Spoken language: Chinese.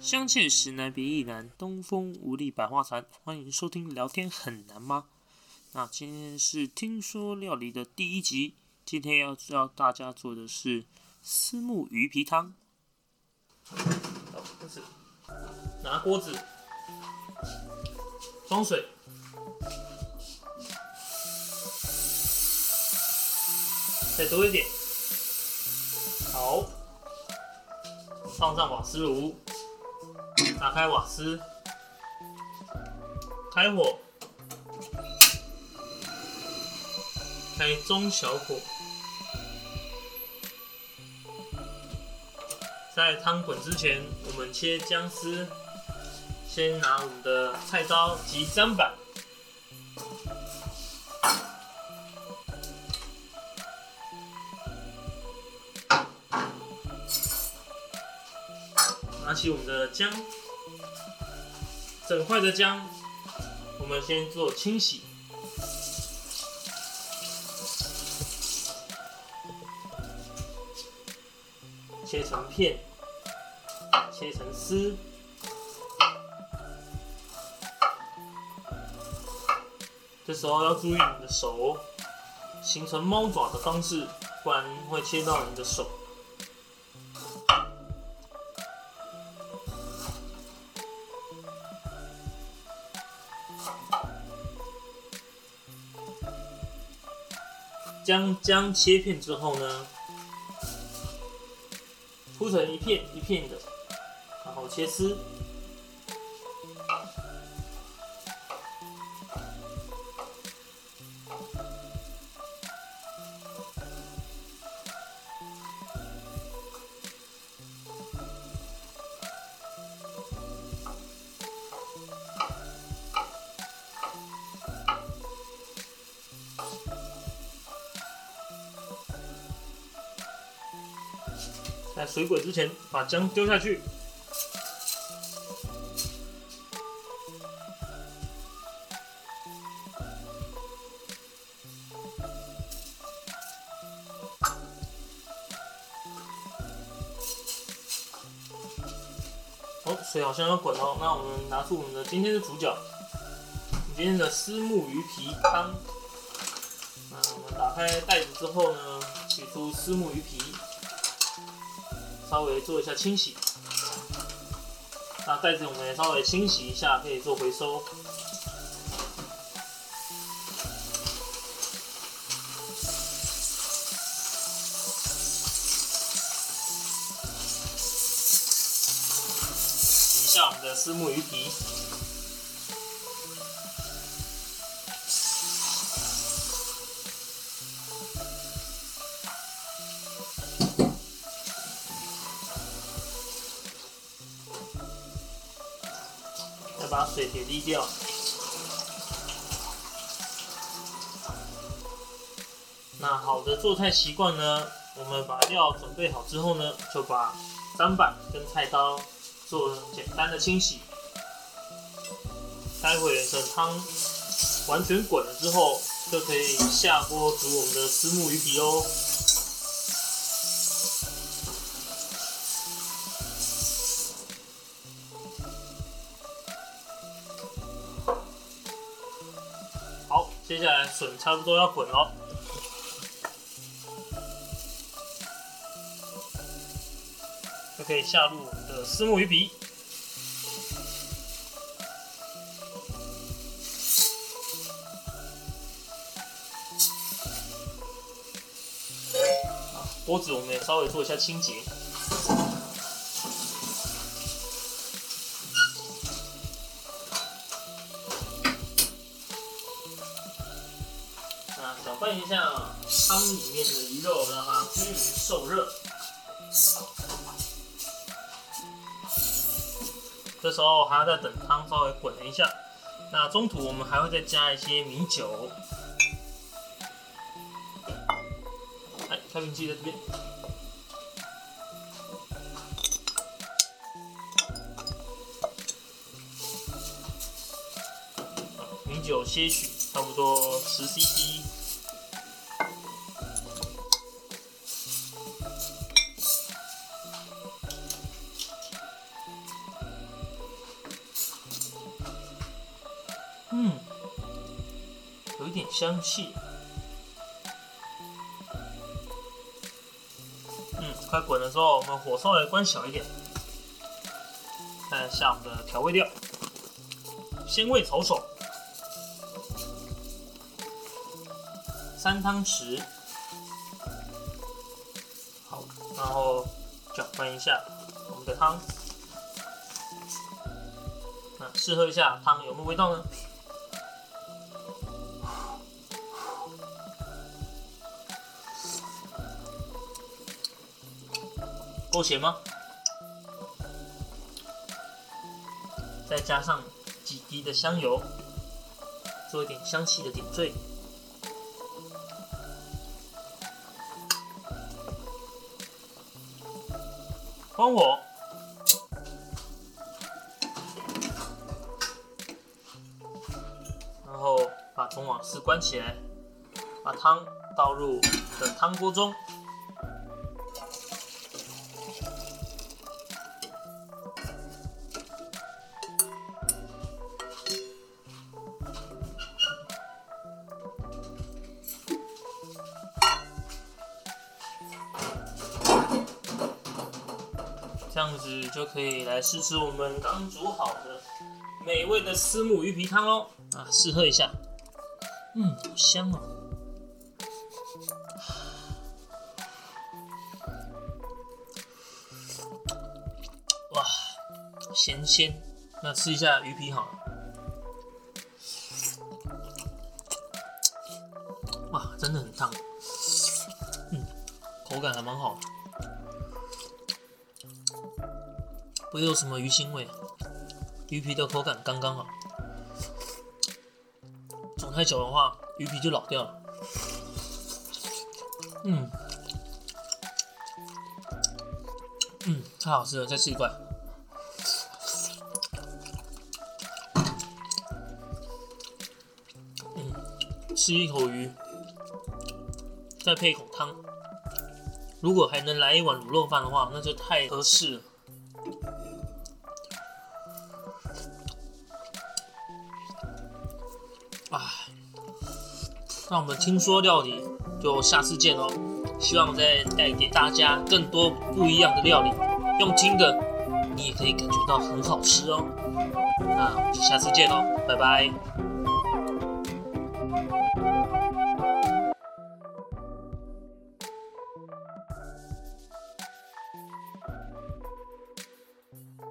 相见时难别亦难，东风无力百花残。欢迎收听聊天很难吗？那今天是听说料理的第一集，今天要教大家做的是丝木鱼皮汤。拿锅子，装水，再多一点。好，放上瓦斯炉。打开瓦斯，开火，开中小火，在汤滚之前，我们切姜丝。先拿我们的菜刀及砧板，拿起我们的姜。整块的姜，我们先做清洗，切成片，切成丝。这时候要注意你的手形成猫爪的方式，不然会切到你的手。将姜切片之后呢，铺成一片一片的，然后切丝。在水滚之前，把姜丢下去。哦，水好像要滚哦。那我们拿出我们的今天的主角，今天的丝木鱼皮汤。那我们打开袋子之后呢，取出丝木鱼皮。稍微做一下清洗，那袋子我们也稍微清洗一下，可以做回收。洗一下我们的丝木鱼皮。把水给沥掉。那好的做菜习惯呢？我们把料准备好之后呢，就把砧板跟菜刀做简单的清洗。待会等汤完全滚了之后，就可以下锅煮我们的丝木鱼皮哦。接下来笋差不多要滚了，就可以下入我们的丝木鱼皮。锅子我们也稍微做一下清洁。看一下汤里面的鱼肉，让它均匀受热。这时候还要再等汤稍微滚一下。那中途我们还会再加一些米酒。哎，开瓶器在这边。米酒些许，差不多十 CC。一点香气。嗯，快滚的时候，我们火稍微关小一点。看一下我们的调味料，鲜味炒手，三汤匙。好，然后搅拌一下我们的汤。那试喝一下汤有没有味道呢？够咸吗？再加上几滴的香油，做一点香气的点缀。关火，然后把中网丝关起来，把汤倒入的汤锅中。这样子就可以来试试我们刚煮好的美味的丝木鱼皮汤哦！啊，试喝一下，嗯，好香哦！哇，咸鲜，那吃一下鱼皮好了。哇，真的很烫，嗯，口感还蛮好的。不会有什么鱼腥味，鱼皮的口感刚刚好。煮太久的话，鱼皮就老掉了。嗯，嗯，太好吃了，再吃一块。嗯，吃一口鱼，再配一口汤。如果还能来一碗卤肉饭的话，那就太合适了。那我们听说料理就下次见喽希望再带给大家更多不一样的料理用听的你也可以感觉到很好吃哦。那我们就下次见喽拜拜。